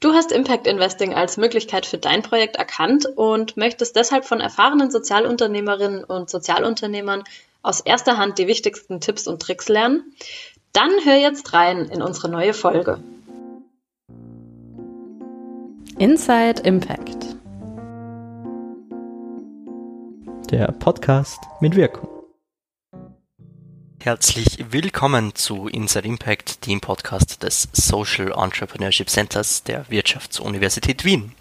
Du hast Impact Investing als Möglichkeit für dein Projekt erkannt und möchtest deshalb von erfahrenen Sozialunternehmerinnen und Sozialunternehmern aus erster Hand die wichtigsten Tipps und Tricks lernen? Dann hör jetzt rein in unsere neue Folge. Inside Impact. Der Podcast mit Wirkung. Herzlich willkommen zu Inside Impact, dem Podcast des Social Entrepreneurship Centers der Wirtschaftsuniversität Wien.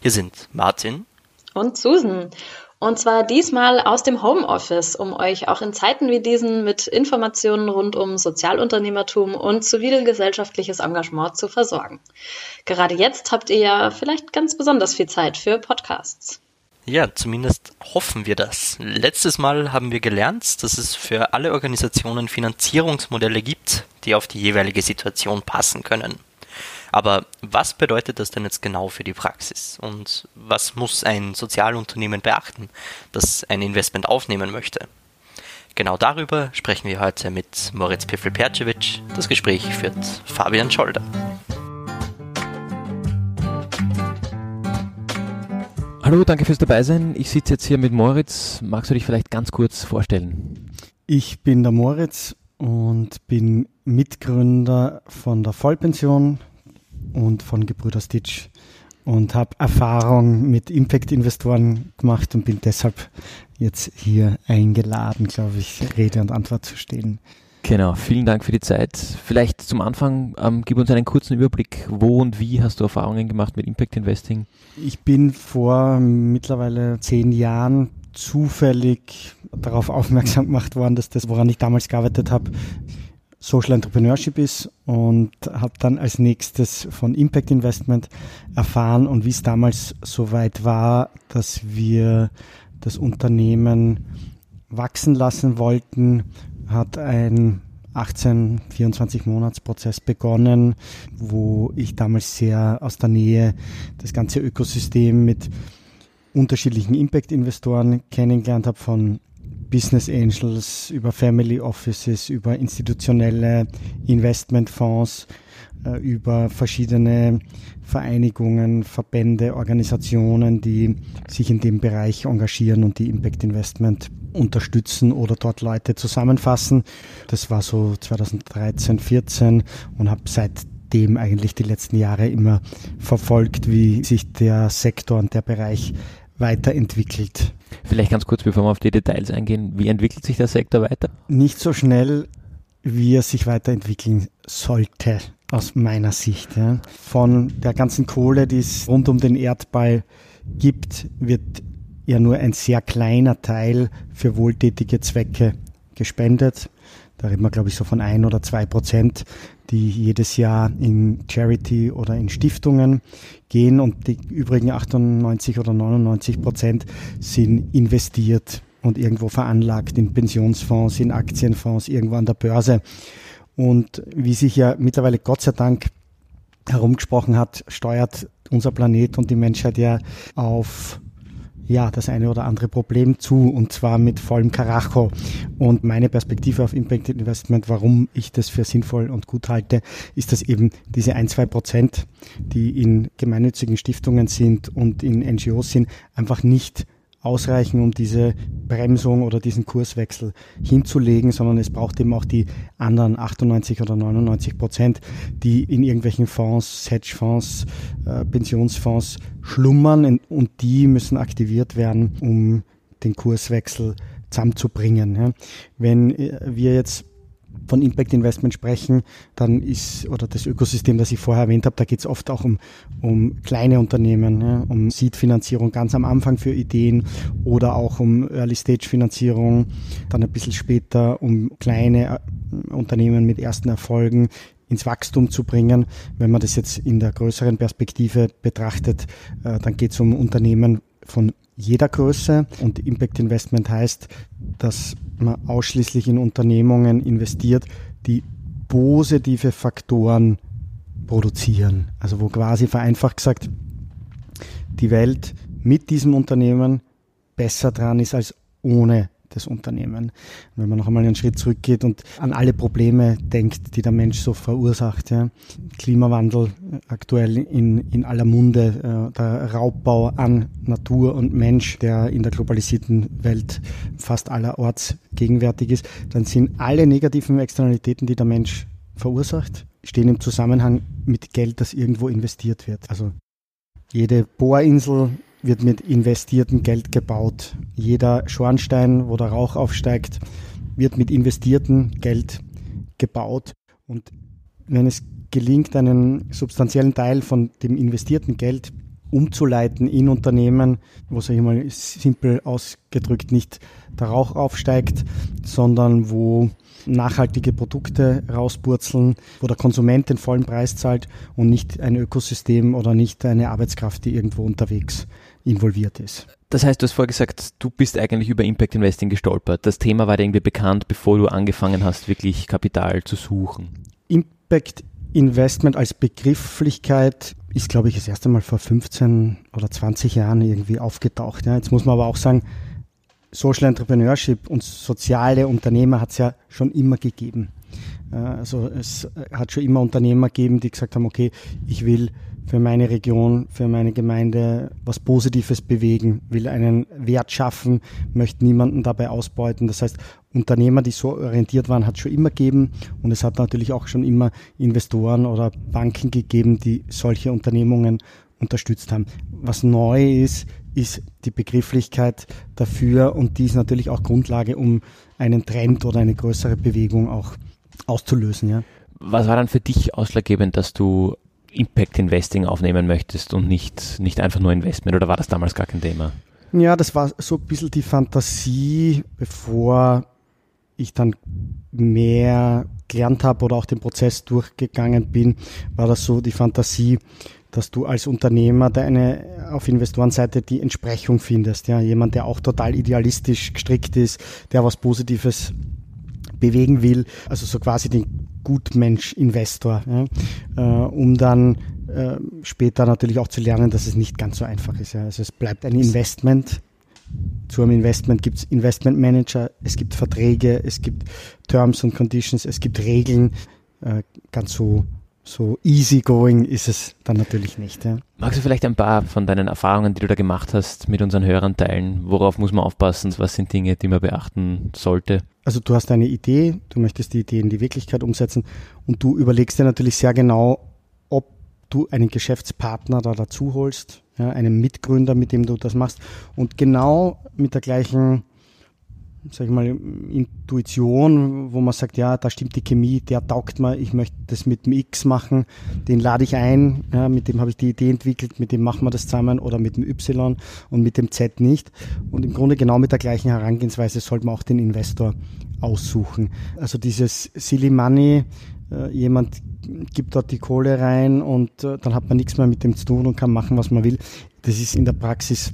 Hier sind Martin und Susan. Und zwar diesmal aus dem Homeoffice, um euch auch in Zeiten wie diesen mit Informationen rund um Sozialunternehmertum und zivilgesellschaftliches Engagement zu versorgen. Gerade jetzt habt ihr ja vielleicht ganz besonders viel Zeit für Podcasts. Ja, zumindest hoffen wir das. Letztes Mal haben wir gelernt, dass es für alle Organisationen Finanzierungsmodelle gibt, die auf die jeweilige Situation passen können. Aber was bedeutet das denn jetzt genau für die Praxis? Und was muss ein Sozialunternehmen beachten, das ein Investment aufnehmen möchte? Genau darüber sprechen wir heute mit Moritz Pifl-Percevic. Das Gespräch führt Fabian Scholder. Hallo, danke fürs Dabeisein. Ich sitze jetzt hier mit Moritz. Magst du dich vielleicht ganz kurz vorstellen? Ich bin der Moritz und bin Mitgründer von der Vollpension und von Gebrüder Stitch und habe Erfahrung mit Impact-Investoren gemacht und bin deshalb jetzt hier eingeladen, glaube ich, Rede und Antwort zu stehen. Genau, vielen Dank für die Zeit. Vielleicht zum Anfang, ähm, gib uns einen kurzen Überblick, wo und wie hast du Erfahrungen gemacht mit Impact Investing? Ich bin vor mittlerweile zehn Jahren zufällig darauf aufmerksam gemacht worden, dass das, woran ich damals gearbeitet habe, Social Entrepreneurship ist und habe dann als nächstes von Impact Investment erfahren und wie es damals soweit war, dass wir das Unternehmen wachsen lassen wollten hat ein 18, 24 Monatsprozess begonnen, wo ich damals sehr aus der Nähe das ganze Ökosystem mit unterschiedlichen Impact-Investoren kennengelernt habe, von Business Angels über Family Offices, über institutionelle Investmentfonds, über verschiedene Vereinigungen, Verbände, Organisationen, die sich in dem Bereich engagieren und die Impact Investment unterstützen oder dort Leute zusammenfassen. Das war so 2013, 14 und habe seitdem eigentlich die letzten Jahre immer verfolgt, wie sich der Sektor und der Bereich weiterentwickelt. Vielleicht ganz kurz, bevor wir auf die Details eingehen, wie entwickelt sich der Sektor weiter? Nicht so schnell, wie er sich weiterentwickeln sollte, aus meiner Sicht. Ja. Von der ganzen Kohle, die es rund um den Erdball gibt, wird ja nur ein sehr kleiner Teil für wohltätige Zwecke gespendet. Da reden wir, glaube ich, so von ein oder zwei Prozent, die jedes Jahr in Charity oder in Stiftungen gehen und die übrigen 98 oder 99 Prozent sind investiert und irgendwo veranlagt in Pensionsfonds, in Aktienfonds, irgendwo an der Börse. Und wie sich ja mittlerweile Gott sei Dank herumgesprochen hat, steuert unser Planet und die Menschheit ja auf ja, das eine oder andere Problem zu und zwar mit vollem Karacho. Und meine Perspektive auf Impact Investment, warum ich das für sinnvoll und gut halte, ist, dass eben diese ein, zwei Prozent, die in gemeinnützigen Stiftungen sind und in NGOs sind, einfach nicht ausreichen, um diese Bremsung oder diesen Kurswechsel hinzulegen, sondern es braucht eben auch die anderen 98 oder 99 Prozent, die in irgendwelchen Fonds, Hedgefonds, äh, Pensionsfonds schlummern und die müssen aktiviert werden, um den Kurswechsel zusammenzubringen. Ja. Wenn äh, wir jetzt von Impact Investment sprechen, dann ist, oder das Ökosystem, das ich vorher erwähnt habe, da geht es oft auch um, um kleine Unternehmen, ja, um Seed-Finanzierung ganz am Anfang für Ideen oder auch um Early-Stage-Finanzierung, dann ein bisschen später um kleine äh, Unternehmen mit ersten Erfolgen ins Wachstum zu bringen. Wenn man das jetzt in der größeren Perspektive betrachtet, äh, dann geht es um Unternehmen von jeder Größe und Impact Investment heißt, dass man ausschließlich in Unternehmungen investiert, die positive Faktoren produzieren. Also wo quasi vereinfacht gesagt die Welt mit diesem Unternehmen besser dran ist als ohne des Unternehmens. Wenn man noch einmal einen Schritt zurückgeht und an alle Probleme denkt, die der Mensch so verursacht. Ja. Klimawandel aktuell in, in aller Munde, äh, der Raubbau an Natur und Mensch, der in der globalisierten Welt fast allerorts gegenwärtig ist, dann sind alle negativen Externalitäten, die der Mensch verursacht, stehen im Zusammenhang mit Geld, das irgendwo investiert wird. Also jede Bohrinsel wird mit investiertem Geld gebaut. Jeder Schornstein, wo der Rauch aufsteigt, wird mit investiertem Geld gebaut. Und wenn es gelingt, einen substanziellen Teil von dem investierten Geld umzuleiten in Unternehmen, wo, sage ich mal, simpel ausgedrückt nicht der Rauch aufsteigt, sondern wo nachhaltige Produkte rauspurzeln, wo der Konsument den vollen Preis zahlt und nicht ein Ökosystem oder nicht eine Arbeitskraft, die irgendwo unterwegs involviert ist. Das heißt, du hast vorher gesagt, du bist eigentlich über Impact Investing gestolpert. Das Thema war dir irgendwie bekannt, bevor du angefangen hast, wirklich Kapital zu suchen. Impact Investment als Begrifflichkeit ist, glaube ich, das erste Mal vor 15 oder 20 Jahren irgendwie aufgetaucht. Ja. Jetzt muss man aber auch sagen, Social Entrepreneurship und soziale Unternehmer hat es ja schon immer gegeben. Äh, also es hat schon immer Unternehmer gegeben, die gesagt haben, okay, ich will für meine Region, für meine Gemeinde was Positives bewegen, will einen Wert schaffen, möchte niemanden dabei ausbeuten. Das heißt, Unternehmer, die so orientiert waren, hat es schon immer gegeben und es hat natürlich auch schon immer Investoren oder Banken gegeben, die solche Unternehmungen unterstützt haben. Was neu ist, ist die Begrifflichkeit dafür und die ist natürlich auch Grundlage, um einen Trend oder eine größere Bewegung auch auszulösen. Ja. Was war dann für dich ausschlaggebend, dass du Impact Investing aufnehmen möchtest und nicht, nicht einfach nur Investment oder war das damals gar kein Thema? Ja, das war so ein bisschen die Fantasie, bevor ich dann mehr gelernt habe oder auch den Prozess durchgegangen bin, war das so die Fantasie, dass du als Unternehmer deine auf Investorenseite die Entsprechung findest. Ja, jemand, der auch total idealistisch gestrickt ist, der was Positives bewegen will, also so quasi den Gutmensch-Investor, ja, äh, um dann äh, später natürlich auch zu lernen, dass es nicht ganz so einfach ist. Ja. Also es bleibt ein Investment. Zu einem Investment gibt es Investment Manager, es gibt Verträge, es gibt Terms und Conditions, es gibt Regeln. Äh, ganz so so easygoing ist es dann natürlich nicht. Ja. Magst du vielleicht ein paar von deinen Erfahrungen, die du da gemacht hast, mit unseren Hörern teilen? Worauf muss man aufpassen? Was sind Dinge, die man beachten sollte? Also du hast eine Idee, du möchtest die Idee in die Wirklichkeit umsetzen und du überlegst dir natürlich sehr genau, ob du einen Geschäftspartner da dazu holst, ja, einen Mitgründer, mit dem du das machst und genau mit der gleichen sag ich mal, Intuition, wo man sagt, ja, da stimmt die Chemie, der taugt mir, ich möchte das mit dem X machen, den lade ich ein, ja, mit dem habe ich die Idee entwickelt, mit dem machen wir das zusammen oder mit dem Y und mit dem Z nicht. Und im Grunde genau mit der gleichen Herangehensweise sollte man auch den Investor aussuchen. Also dieses Silly Money, äh, jemand gibt dort die Kohle rein und äh, dann hat man nichts mehr mit dem zu tun und kann machen, was man will. Das ist in der Praxis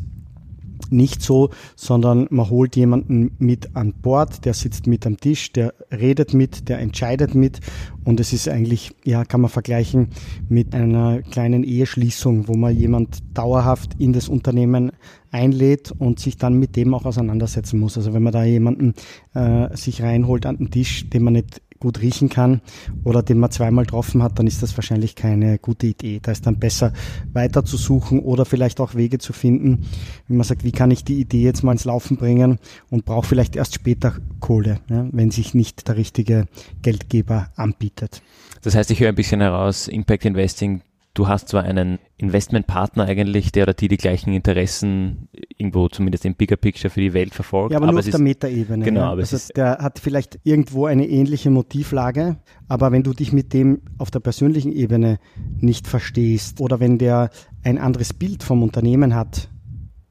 nicht so, sondern man holt jemanden mit an Bord, der sitzt mit am Tisch, der redet mit, der entscheidet mit und es ist eigentlich, ja, kann man vergleichen mit einer kleinen Eheschließung, wo man jemand dauerhaft in das Unternehmen einlädt und sich dann mit dem auch auseinandersetzen muss. Also wenn man da jemanden äh, sich reinholt an den Tisch, den man nicht gut riechen kann oder den man zweimal getroffen hat, dann ist das wahrscheinlich keine gute Idee. Da ist dann besser weiter zu suchen oder vielleicht auch Wege zu finden, wenn man sagt, wie kann ich die Idee jetzt mal ins Laufen bringen und brauche vielleicht erst später Kohle, ja, wenn sich nicht der richtige Geldgeber anbietet. Das heißt, ich höre ein bisschen heraus, Impact Investing du hast zwar einen Investmentpartner eigentlich, der oder die die gleichen Interessen irgendwo zumindest im Bigger Picture für die Welt verfolgt. Ja, aber, aber nur auf der Metaebene. Genau, ja. aber also der hat vielleicht irgendwo eine ähnliche Motivlage, aber wenn du dich mit dem auf der persönlichen Ebene nicht verstehst oder wenn der ein anderes Bild vom Unternehmen hat,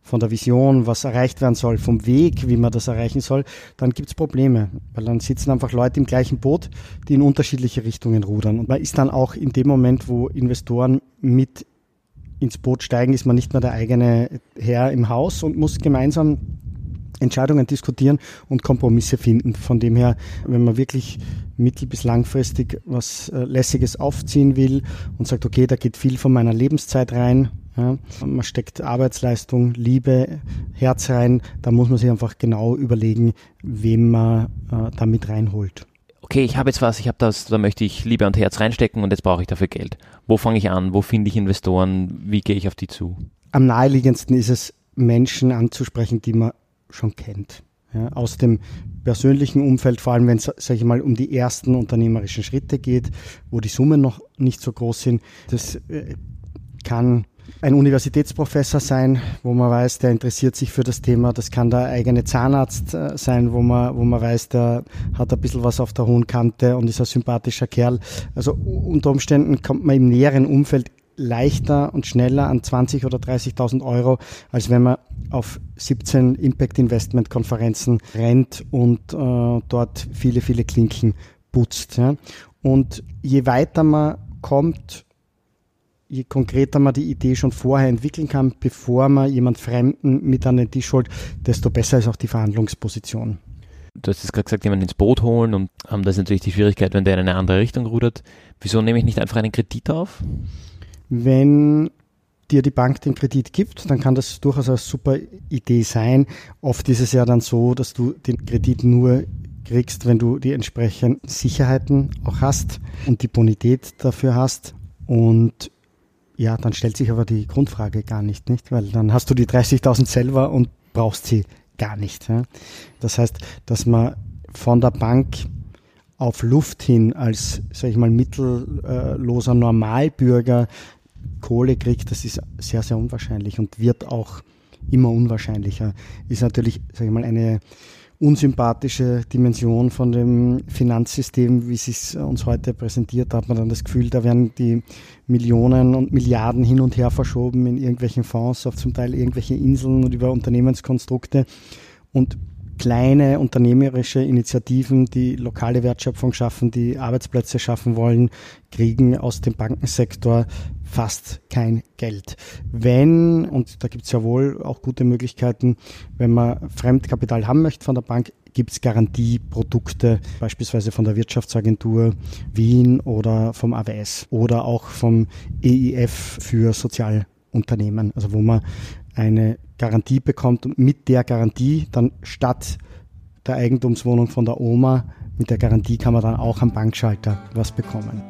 von der Vision, was erreicht werden soll, vom Weg, wie man das erreichen soll, dann gibt es Probleme. Weil dann sitzen einfach Leute im gleichen Boot, die in unterschiedliche Richtungen rudern. Und man ist dann auch in dem Moment, wo Investoren mit ins Boot steigen, ist man nicht mehr der eigene Herr im Haus und muss gemeinsam Entscheidungen diskutieren und Kompromisse finden. Von dem her, wenn man wirklich mittel- bis langfristig was äh, Lässiges aufziehen will und sagt, okay, da geht viel von meiner Lebenszeit rein, Ja, man steckt Arbeitsleistung, Liebe, Herz rein. Da muss man sich einfach genau überlegen, wem man äh, damit reinholt. Okay, ich habe jetzt was, ich habe das, da möchte ich Liebe und Herz reinstecken und jetzt brauche ich dafür Geld. Wo fange ich an? Wo finde ich Investoren? Wie gehe ich auf die zu? Am naheliegendsten ist es, Menschen anzusprechen, die man schon kennt. Ja, aus dem persönlichen Umfeld, vor allem wenn es, sage ich mal, um die ersten unternehmerischen Schritte geht, wo die Summen noch nicht so groß sind. Das äh, kann ein Universitätsprofessor sein, wo man weiß, der interessiert sich für das Thema. Das kann der eigene Zahnarzt äh, sein, wo man, wo man weiß, der hat ein bisschen was auf der hohen Kante und ist ein sympathischer Kerl. Also unter Umständen kommt man im näheren Umfeld leichter und schneller an 20 oder 30.000 Euro, als wenn man auf 17 Impact Investment Konferenzen rennt und äh, dort viele, viele Klinken putzt. Ja. Und je weiter man kommt, je konkreter man die Idee schon vorher entwickeln kann, bevor man jemand Fremden mit an den Tisch holt, desto besser ist auch die Verhandlungsposition. Du hast jetzt gerade gesagt, jemanden ins Boot holen und ähm, das ist natürlich die Schwierigkeit, wenn der in eine andere Richtung rudert. Wieso nehme ich nicht einfach einen Kredit auf? Wenn dir die Bank den Kredit gibt, dann kann das durchaus eine super Idee sein. Oft ist es ja dann so, dass du den Kredit nur kriegst, wenn du die entsprechenden Sicherheiten auch hast und die Bonität dafür hast. Und ja, dann stellt sich aber die Grundfrage gar nicht, nicht? Weil dann hast du die 30.000 selber und brauchst sie gar nicht. Ja? Das heißt, dass man von der Bank auf Luft hin als, sag ich mal, mittelloser Normalbürger Kohle kriegt, das ist sehr, sehr unwahrscheinlich und wird auch immer unwahrscheinlicher. Ist natürlich, sag ich mal, eine unsympathische Dimension von dem Finanzsystem, wie es uns heute präsentiert, da hat man dann das Gefühl, da werden die Millionen und Milliarden hin und her verschoben in irgendwelchen Fonds, auf zum Teil irgendwelche Inseln und über Unternehmenskonstrukte. Und kleine unternehmerische Initiativen, die lokale Wertschöpfung schaffen, die Arbeitsplätze schaffen wollen, kriegen aus dem Bankensektor fast kein Geld. Wenn, und da gibt es ja wohl auch gute Möglichkeiten, wenn man Fremdkapital haben möchte von der Bank, gibt es Garantieprodukte, beispielsweise von der Wirtschaftsagentur Wien oder vom AWS oder auch vom EIF für Sozialunternehmen, also wo man eine Garantie bekommt und mit der Garantie dann statt der Eigentumswohnung von der Oma, mit der Garantie kann man dann auch am Bankschalter was bekommen.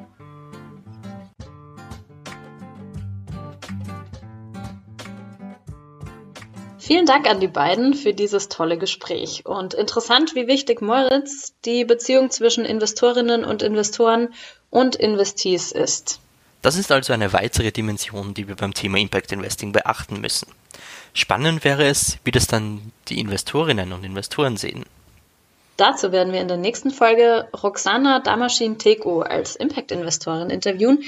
Vielen Dank an die beiden für dieses tolle Gespräch. Und interessant, wie wichtig Moritz die Beziehung zwischen Investorinnen und Investoren und Investees ist. Das ist also eine weitere Dimension, die wir beim Thema Impact Investing beachten müssen. Spannend wäre es, wie das dann die Investorinnen und Investoren sehen. Dazu werden wir in der nächsten Folge Roxana Damaschin-Teko als Impact-Investorin interviewen,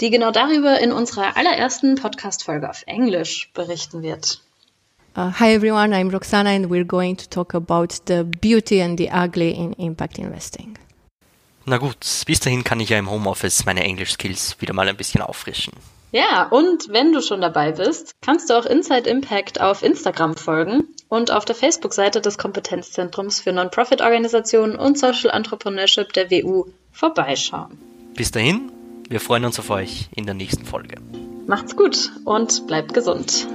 die genau darüber in unserer allerersten Podcast-Folge auf Englisch berichten wird. Uh, hi everyone, I'm Roxana and we're going to talk about the beauty and the ugly in impact investing. Na gut, bis dahin kann ich ja im Homeoffice meine Englisch-Skills wieder mal ein bisschen auffrischen. Ja, und wenn du schon dabei bist, kannst du auch Inside Impact auf Instagram folgen und auf der Facebook-Seite des Kompetenzzentrums für Non-Profit-Organisationen und Social Entrepreneurship der WU vorbeischauen. Bis dahin, wir freuen uns auf euch in der nächsten Folge. Macht's gut und bleibt gesund.